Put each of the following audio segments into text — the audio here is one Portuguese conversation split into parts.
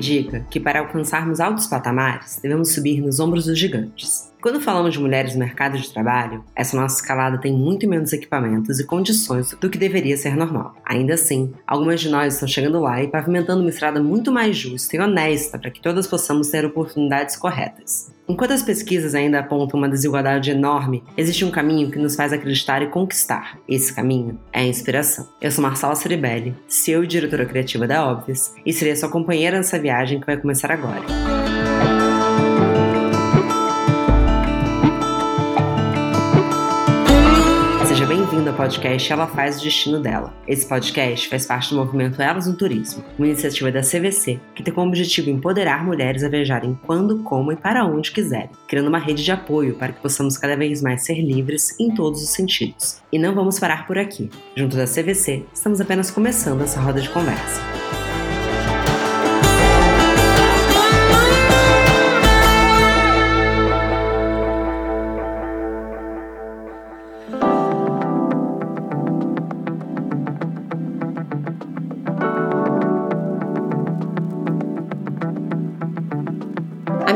indica que para alcançarmos altos patamares, devemos subir nos ombros dos gigantes. Quando falamos de mulheres no mercado de trabalho, essa nossa escalada tem muito menos equipamentos e condições do que deveria ser normal. Ainda assim, algumas de nós estão chegando lá e pavimentando uma estrada muito mais justa e honesta para que todas possamos ter oportunidades corretas. Enquanto as pesquisas ainda apontam uma desigualdade enorme, existe um caminho que nos faz acreditar e conquistar. Esse caminho é a inspiração. Eu sou Marcela Ceribelli, CEO e diretora criativa da Obvious, e serei sua companheira nessa viagem que vai começar agora. Podcast Ela Faz o Destino Dela. Esse podcast faz parte do movimento Elas no Turismo, uma iniciativa da CVC que tem como objetivo empoderar mulheres a viajarem quando, como e para onde quiserem, criando uma rede de apoio para que possamos cada vez mais ser livres em todos os sentidos. E não vamos parar por aqui. Junto da CVC, estamos apenas começando essa roda de conversa.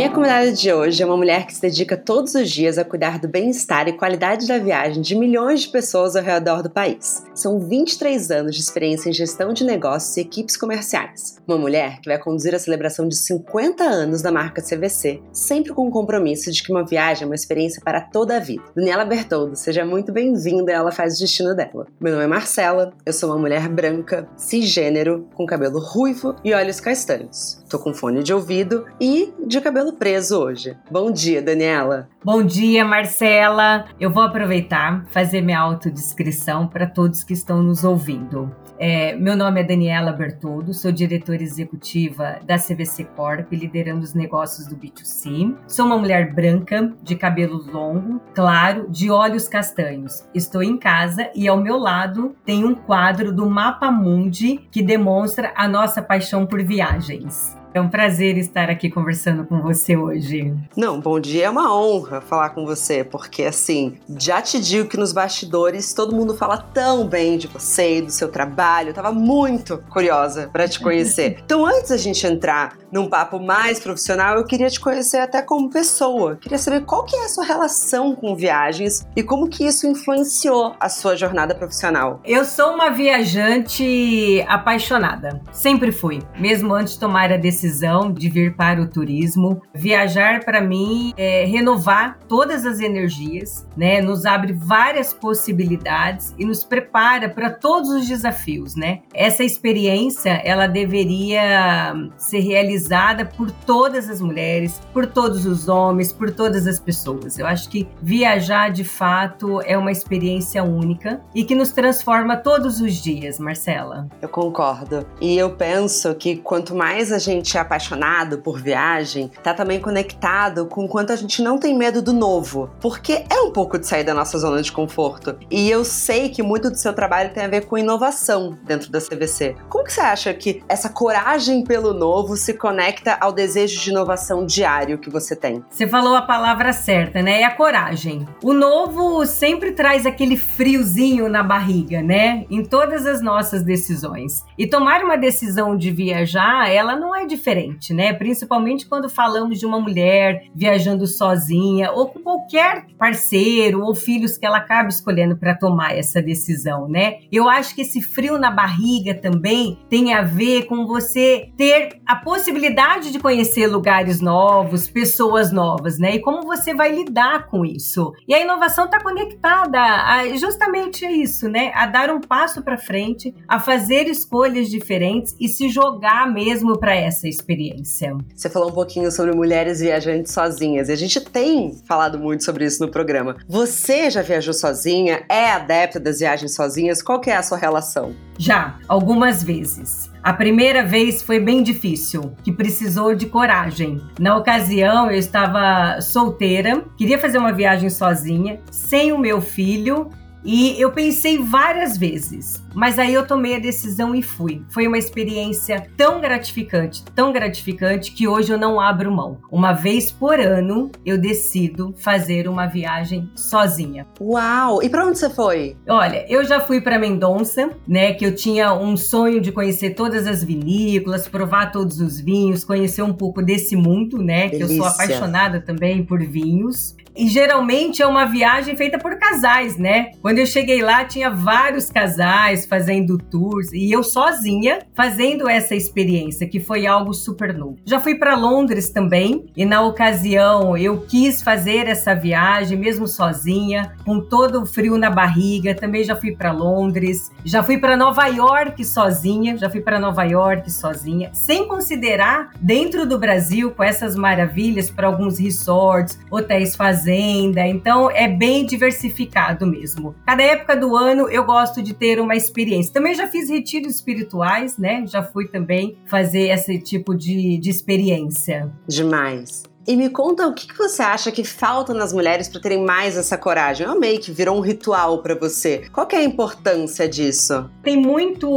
Minha convidada de hoje é uma mulher que se dedica todos os dias a cuidar do bem-estar e qualidade da viagem de milhões de pessoas ao redor do país. São 23 anos de experiência em gestão de negócios e equipes comerciais. Uma mulher que vai conduzir a celebração de 50 anos da marca CVC, sempre com o compromisso de que uma viagem é uma experiência para toda a vida. Daniela Bertoldo, seja muito bem-vinda, ela faz o destino dela. Meu nome é Marcela, eu sou uma mulher branca, cisgênero, com cabelo ruivo e olhos castanhos. Tô com fone de ouvido e de cabelo preso hoje. Bom dia, Daniela. Bom dia, Marcela. Eu vou aproveitar fazer minha autodescrição para todos que estão nos ouvindo. É, meu nome é Daniela Bertoldo, sou diretora executiva da CVC Corp, liderando os negócios do B2C. Sou uma mulher branca, de cabelo longo, claro, de olhos castanhos. Estou em casa e ao meu lado tem um quadro do Mapa Mundi que demonstra a nossa paixão por viagens. É um prazer estar aqui conversando com você hoje. Não, bom dia, é uma honra falar com você, porque assim, já te digo que nos bastidores todo mundo fala tão bem de você e do seu trabalho. Eu tava muito curiosa para te conhecer. então, antes da gente entrar num papo mais profissional, eu queria te conhecer até como pessoa. Queria saber qual que é a sua relação com viagens e como que isso influenciou a sua jornada profissional. Eu sou uma viajante apaixonada. Sempre fui, mesmo antes de tomar a decisão decisão de vir para o turismo. Viajar para mim é renovar todas as energias, né? Nos abre várias possibilidades e nos prepara para todos os desafios, né? Essa experiência, ela deveria ser realizada por todas as mulheres, por todos os homens, por todas as pessoas. Eu acho que viajar de fato é uma experiência única e que nos transforma todos os dias, Marcela. Eu concordo. E eu penso que quanto mais a gente gente é apaixonado por viagem, tá também conectado com o quanto a gente não tem medo do novo, porque é um pouco de sair da nossa zona de conforto. E eu sei que muito do seu trabalho tem a ver com inovação dentro da CVC. Como que você acha que essa coragem pelo novo se conecta ao desejo de inovação diário que você tem? Você falou a palavra certa, né? É a coragem. O novo sempre traz aquele friozinho na barriga, né? Em todas as nossas decisões. E tomar uma decisão de viajar, ela não é diferente, né? Principalmente quando falamos de uma mulher viajando sozinha ou com qualquer parceiro ou filhos que ela acaba escolhendo para tomar essa decisão, né? Eu acho que esse frio na barriga também tem a ver com você ter a possibilidade de conhecer lugares novos, pessoas novas, né? E como você vai lidar com isso. E a inovação está conectada a justamente a isso, né? A dar um passo para frente, a fazer escolhas diferentes e se jogar mesmo para essa experiência. Você falou um pouquinho sobre mulheres viajantes sozinhas e a gente tem falado muito sobre isso no programa. Você já viajou sozinha? É adepta das viagens sozinhas? Qual que é a sua relação? Já, algumas vezes. A primeira vez foi bem difícil, que precisou de coragem. Na ocasião, eu estava solteira, queria fazer uma viagem sozinha, sem o meu filho, e eu pensei várias vezes, mas aí eu tomei a decisão e fui. Foi uma experiência tão gratificante, tão gratificante que hoje eu não abro mão. Uma vez por ano eu decido fazer uma viagem sozinha. Uau! E para onde você foi? Olha, eu já fui para Mendonça, né, que eu tinha um sonho de conhecer todas as vinícolas, provar todos os vinhos, conhecer um pouco desse mundo, né, Delícia. que eu sou apaixonada também por vinhos. E geralmente é uma viagem feita por casais, né? Quando eu cheguei lá, tinha vários casais fazendo tours e eu sozinha fazendo essa experiência, que foi algo super novo. Já fui para Londres também e na ocasião eu quis fazer essa viagem mesmo sozinha, com todo o frio na barriga. Também já fui para Londres, já fui para Nova York sozinha, já fui para Nova York sozinha, sem considerar dentro do Brasil com essas maravilhas para alguns resorts, hotéis fazenda, então é bem diversificado mesmo. Cada época do ano eu gosto de ter uma experiência. Também já fiz retiros espirituais, né? Já fui também fazer esse tipo de, de experiência. Demais. E me conta o que, que você acha que falta nas mulheres para terem mais essa coragem. Eu amei que virou um ritual para você. Qual que é a importância disso? Tem muito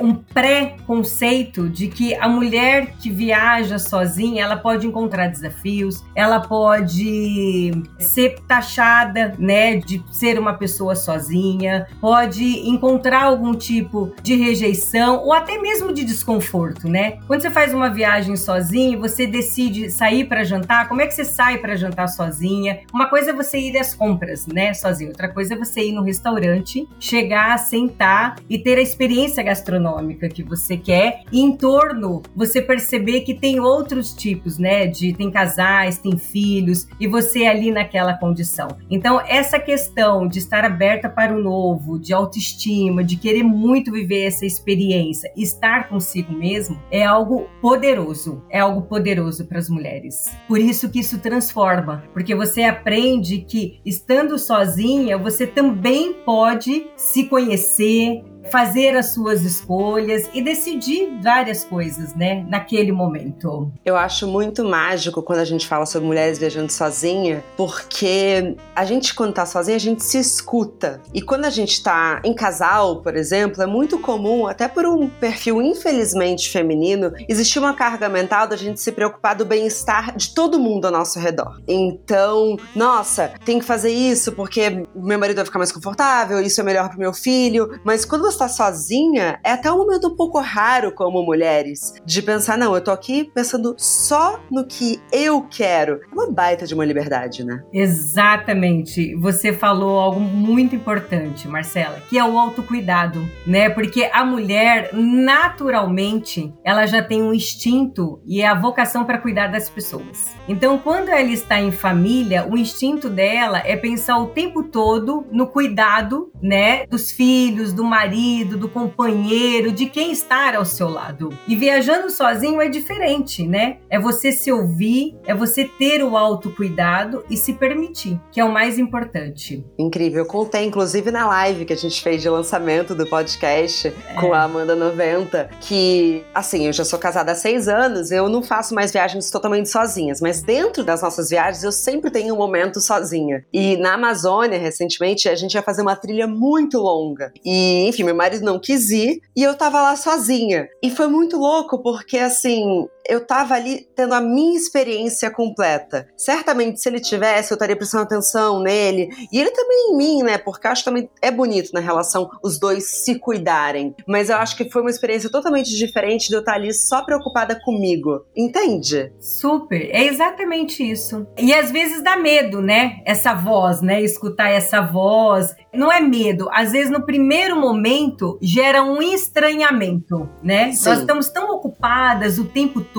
um pré-conceito de que a mulher que viaja sozinha, ela pode encontrar desafios, ela pode ser taxada, né, de ser uma pessoa sozinha, pode encontrar algum tipo de rejeição ou até mesmo de desconforto, né? Quando você faz uma viagem sozinha, você decide sair para jantar, como é que você sai para jantar sozinha? Uma coisa é você ir às compras, né, sozinho. Outra coisa é você ir no restaurante, chegar, sentar e ter a experiência gastronômica que você quer. E em torno, você perceber que tem outros tipos, né, de tem casais, tem filhos e você é ali naquela condição. Então, essa questão de estar aberta para o novo, de autoestima, de querer muito viver essa experiência, estar consigo mesmo, é algo poderoso. É algo poderoso para as mulheres. Por isso que isso transforma, porque você aprende que estando sozinha, você também pode se conhecer, fazer as suas escolhas e decidir várias coisas, né, naquele momento. Eu acho muito mágico quando a gente fala sobre mulheres viajando sozinha, porque a gente quando tá sozinha, a gente se escuta. E quando a gente tá em casal, por exemplo, é muito comum, até por um perfil infelizmente feminino, existir uma carga mental da gente se preocupar do bem-estar de todo mundo ao nosso redor. Então, nossa, tem que fazer isso porque meu marido vai ficar mais confortável, isso é melhor pro meu filho, mas quando você está sozinha, é até um momento um pouco raro como mulheres, de pensar, não, eu tô aqui pensando só no que eu quero. É uma baita de uma liberdade, né? Exatamente. Você falou algo muito importante, Marcela, que é o autocuidado, né? Porque a mulher, naturalmente, ela já tem um instinto e é a vocação para cuidar das pessoas. Então, quando ela está em família, o instinto dela é pensar o tempo todo no cuidado, né, dos filhos, do marido, marido, do companheiro, de quem estar ao seu lado. E viajando sozinho é diferente, né? É você se ouvir, é você ter o autocuidado e se permitir, que é o mais importante. Incrível. Eu contei, inclusive, na live que a gente fez de lançamento do podcast é. com a Amanda 90, que, assim, eu já sou casada há seis anos, eu não faço mais viagens totalmente sozinhas, mas dentro das nossas viagens eu sempre tenho um momento sozinha. E na Amazônia, recentemente, a gente ia fazer uma trilha muito longa. E, enfim, meu marido não quis ir e eu tava lá sozinha. E foi muito louco porque assim, eu tava ali tendo a minha experiência completa. Certamente, se ele tivesse, eu estaria prestando atenção nele. E ele também em mim, né? Porque eu acho que também é bonito na relação os dois se cuidarem. Mas eu acho que foi uma experiência totalmente diferente de eu estar ali só preocupada comigo. Entende? Super. É exatamente isso. E às vezes dá medo, né? Essa voz, né? Escutar essa voz. Não é medo. Às vezes, no primeiro momento, gera um estranhamento, né? Sim. Nós estamos tão ocupadas o tempo todo,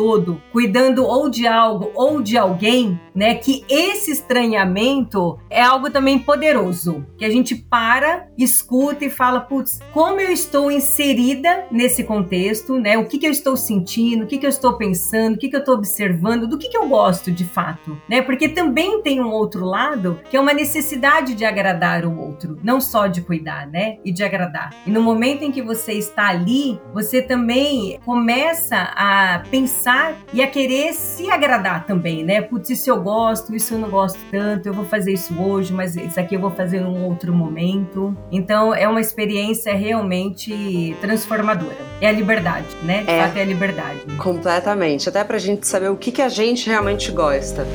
cuidando ou de algo ou de alguém, né? Que esse estranhamento é algo também poderoso, que a gente para, escuta e fala, putz, como eu estou inserida nesse contexto, né? O que, que eu estou sentindo, o que, que eu estou pensando, o que, que eu estou observando, do que, que eu gosto de fato, né? Porque também tem um outro lado que é uma necessidade de agradar o outro, não só de cuidar, né? E de agradar. E no momento em que você está ali, você também começa a pensar e a querer se agradar também, né? Putz, isso eu gosto, isso eu não gosto tanto, eu vou fazer isso hoje, mas isso aqui eu vou fazer num outro momento. Então é uma experiência realmente transformadora. É a liberdade, né? De é, fato é a liberdade. Completamente. Até pra gente saber o que, que a gente realmente gosta.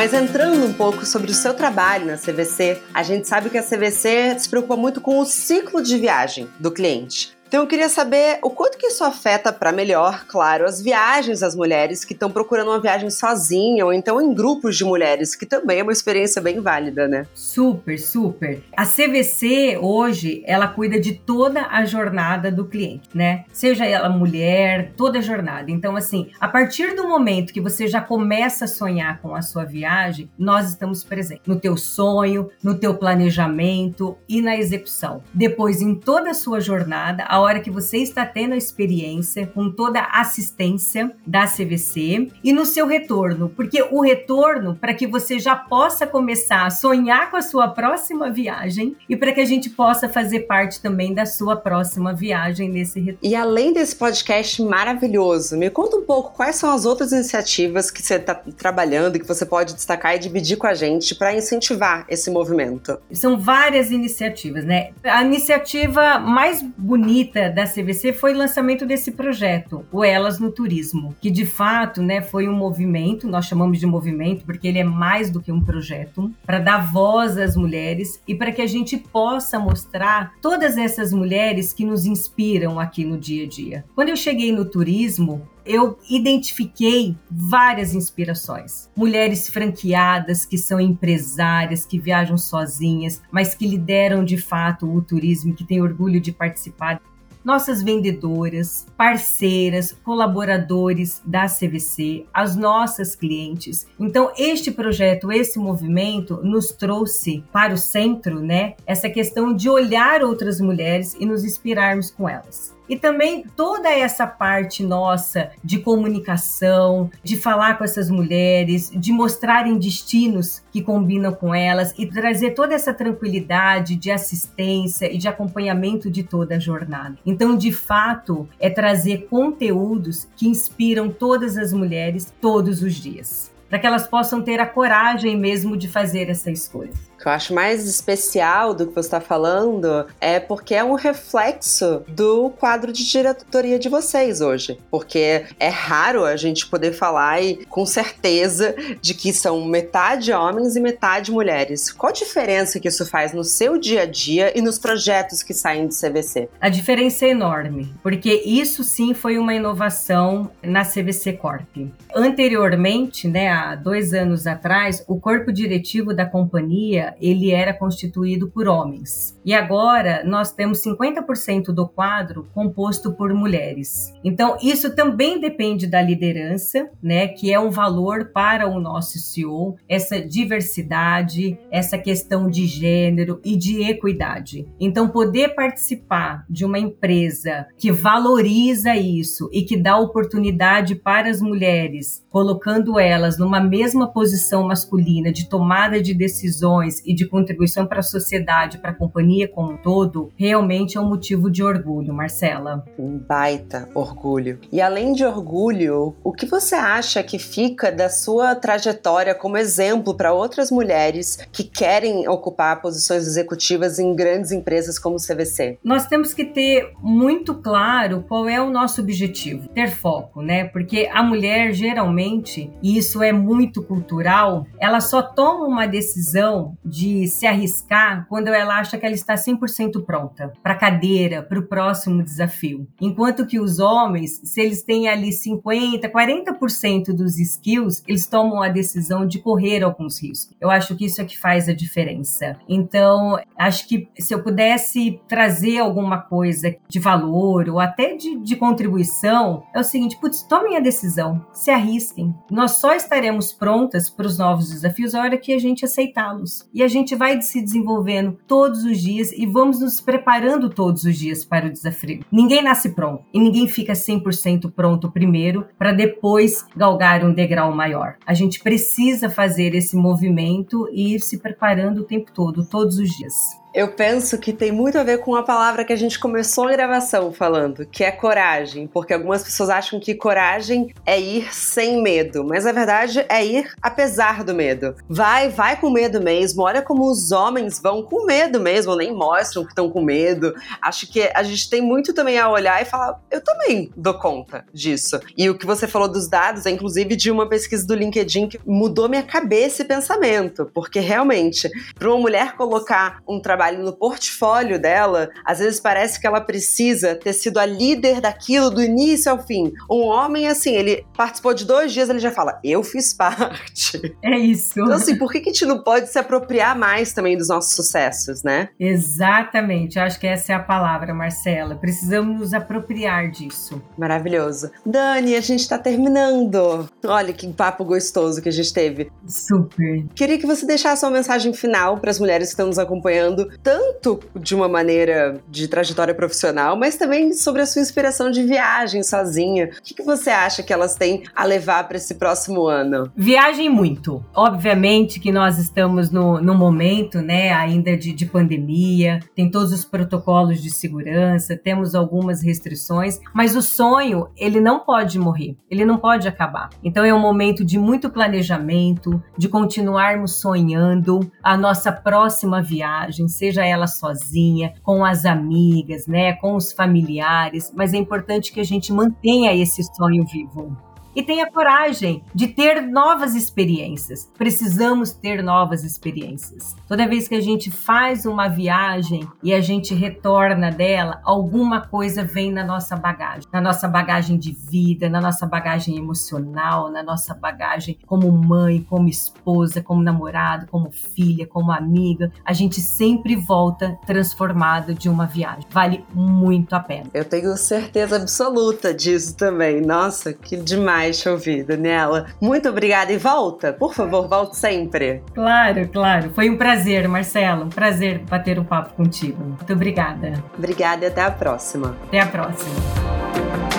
Mas entrando um pouco sobre o seu trabalho na CVC, a gente sabe que a CVC se preocupa muito com o ciclo de viagem do cliente. Então eu queria saber o quanto que isso afeta para melhor, claro, as viagens das mulheres que estão procurando uma viagem sozinha ou então em grupos de mulheres, que também é uma experiência bem válida, né? Super, super. A CVC hoje, ela cuida de toda a jornada do cliente, né? Seja ela mulher, toda a jornada. Então assim, a partir do momento que você já começa a sonhar com a sua viagem, nós estamos presentes no teu sonho, no teu planejamento e na execução. Depois em toda a sua jornada, hora que você está tendo a experiência, com toda a assistência da CVC e no seu retorno, porque o retorno para que você já possa começar a sonhar com a sua próxima viagem e para que a gente possa fazer parte também da sua próxima viagem nesse retorno. E além desse podcast maravilhoso, me conta um pouco quais são as outras iniciativas que você está trabalhando e que você pode destacar e dividir com a gente para incentivar esse movimento. São várias iniciativas, né? A iniciativa mais bonita da CVC foi o lançamento desse projeto, o Elas no Turismo, que de fato né, foi um movimento, nós chamamos de movimento porque ele é mais do que um projeto, para dar voz às mulheres e para que a gente possa mostrar todas essas mulheres que nos inspiram aqui no dia a dia. Quando eu cheguei no turismo, eu identifiquei várias inspirações. Mulheres franqueadas que são empresárias, que viajam sozinhas, mas que lideram de fato o turismo, que têm orgulho de participar nossas vendedoras, parceiras, colaboradores da CVC, as nossas clientes. Então, este projeto, esse movimento nos trouxe para o centro, né, essa questão de olhar outras mulheres e nos inspirarmos com elas. E também toda essa parte nossa de comunicação, de falar com essas mulheres, de mostrarem destinos que combinam com elas e trazer toda essa tranquilidade de assistência e de acompanhamento de toda a jornada. Então, de fato, é trazer conteúdos que inspiram todas as mulheres todos os dias, para que elas possam ter a coragem mesmo de fazer essa escolha que eu acho mais especial do que você está falando é porque é um reflexo do quadro de diretoria de vocês hoje. Porque é raro a gente poder falar e, com certeza de que são metade homens e metade mulheres. Qual a diferença que isso faz no seu dia a dia e nos projetos que saem do CVC? A diferença é enorme, porque isso sim foi uma inovação na CVC Corp. Anteriormente, né, há dois anos atrás, o corpo diretivo da companhia ele era constituído por homens. E agora nós temos 50% do quadro composto por mulheres. Então isso também depende da liderança, né, que é um valor para o nosso CEO, essa diversidade, essa questão de gênero e de equidade. Então poder participar de uma empresa que valoriza isso e que dá oportunidade para as mulheres, colocando elas numa mesma posição masculina de tomada de decisões e de contribuição para a sociedade, para a companhia como um todo, realmente é um motivo de orgulho, Marcela. Um baita orgulho. E além de orgulho, o que você acha que fica da sua trajetória como exemplo para outras mulheres que querem ocupar posições executivas em grandes empresas como o CVC? Nós temos que ter muito claro qual é o nosso objetivo, ter foco, né? Porque a mulher geralmente, e isso é muito cultural, ela só toma uma decisão de se arriscar quando ela acha que ela está 100% pronta para a cadeira, para o próximo desafio. Enquanto que os homens, se eles têm ali 50, 40% dos skills, eles tomam a decisão de correr alguns riscos. Eu acho que isso é que faz a diferença. Então, acho que se eu pudesse trazer alguma coisa de valor ou até de, de contribuição, é o seguinte: putz, tomem a decisão, se arrisquem. Nós só estaremos prontas para os novos desafios a hora que a gente aceitá-los. E a gente vai se desenvolvendo todos os dias e vamos nos preparando todos os dias para o desafio. Ninguém nasce pronto e ninguém fica 100% pronto primeiro para depois galgar um degrau maior. A gente precisa fazer esse movimento e ir se preparando o tempo todo, todos os dias. Eu penso que tem muito a ver com a palavra que a gente começou a gravação falando, que é coragem, porque algumas pessoas acham que coragem é ir sem medo, mas a verdade é ir apesar do medo. Vai, vai com medo mesmo. Olha como os homens vão com medo mesmo, nem mostram que estão com medo. Acho que a gente tem muito também a olhar e falar, eu também dou conta disso. E o que você falou dos dados é inclusive de uma pesquisa do LinkedIn que mudou minha cabeça e pensamento, porque realmente, para uma mulher colocar um trabalho trabalho no portfólio dela, às vezes parece que ela precisa ter sido a líder daquilo do início ao fim. Um homem, assim, ele participou de dois dias, ele já fala, eu fiz parte. É isso. Então, assim, por que, que a gente não pode se apropriar mais também dos nossos sucessos, né? Exatamente. Eu acho que essa é a palavra, Marcela. Precisamos nos apropriar disso. Maravilhoso. Dani, a gente tá terminando. Olha que papo gostoso que a gente teve. Super. Queria que você deixasse uma mensagem final para as mulheres que estão nos acompanhando tanto de uma maneira de trajetória profissional, mas também sobre a sua inspiração de viagem sozinha. O que, que você acha que elas têm a levar para esse próximo ano? Viagem muito. Obviamente que nós estamos no, no momento, né, ainda de, de pandemia, tem todos os protocolos de segurança, temos algumas restrições, mas o sonho, ele não pode morrer, ele não pode acabar. Então é um momento de muito planejamento, de continuarmos sonhando a nossa próxima viagem, seja ela sozinha, com as amigas, né, com os familiares, mas é importante que a gente mantenha esse sonho vivo e tenha coragem de ter novas experiências. Precisamos ter novas experiências. Toda vez que a gente faz uma viagem e a gente retorna dela, alguma coisa vem na nossa bagagem, na nossa bagagem de vida, na nossa bagagem emocional, na nossa bagagem como mãe, como esposa, como namorado, como filha, como amiga. A gente sempre volta transformado de uma viagem. Vale muito a pena. Eu tenho certeza absoluta disso também. Nossa, que demais demais te ouvir, Daniela. Muito obrigada e volta, por favor, volte sempre. Claro, claro. Foi um prazer, Marcelo. Um prazer bater um papo contigo. Muito obrigada. Obrigada e até a próxima. Até a próxima.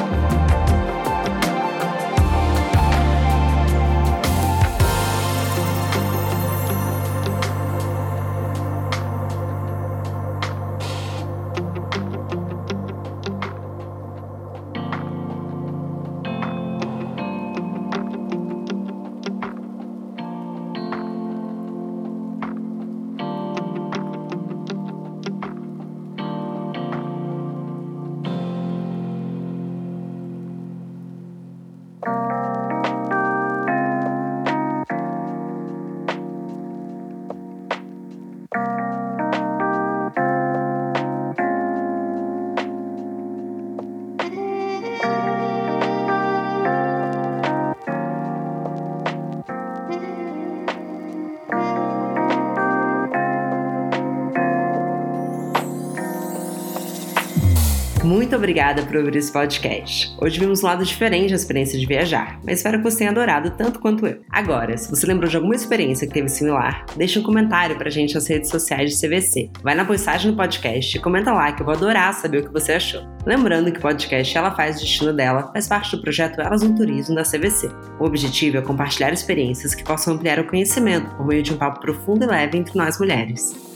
Muito obrigada por ouvir esse podcast. Hoje vimos um lado diferente da experiência de viajar, mas espero que você tenha adorado tanto quanto eu. Agora, se você lembrou de alguma experiência que teve similar, deixe um comentário pra gente nas redes sociais de CVC. Vai na postagem do podcast e comenta lá que eu vou adorar saber o que você achou. Lembrando que o podcast Ela Faz o Destino Dela faz parte do projeto Elas no Turismo da CVC. O objetivo é compartilhar experiências que possam ampliar o conhecimento por meio de um papo profundo e leve entre nós mulheres.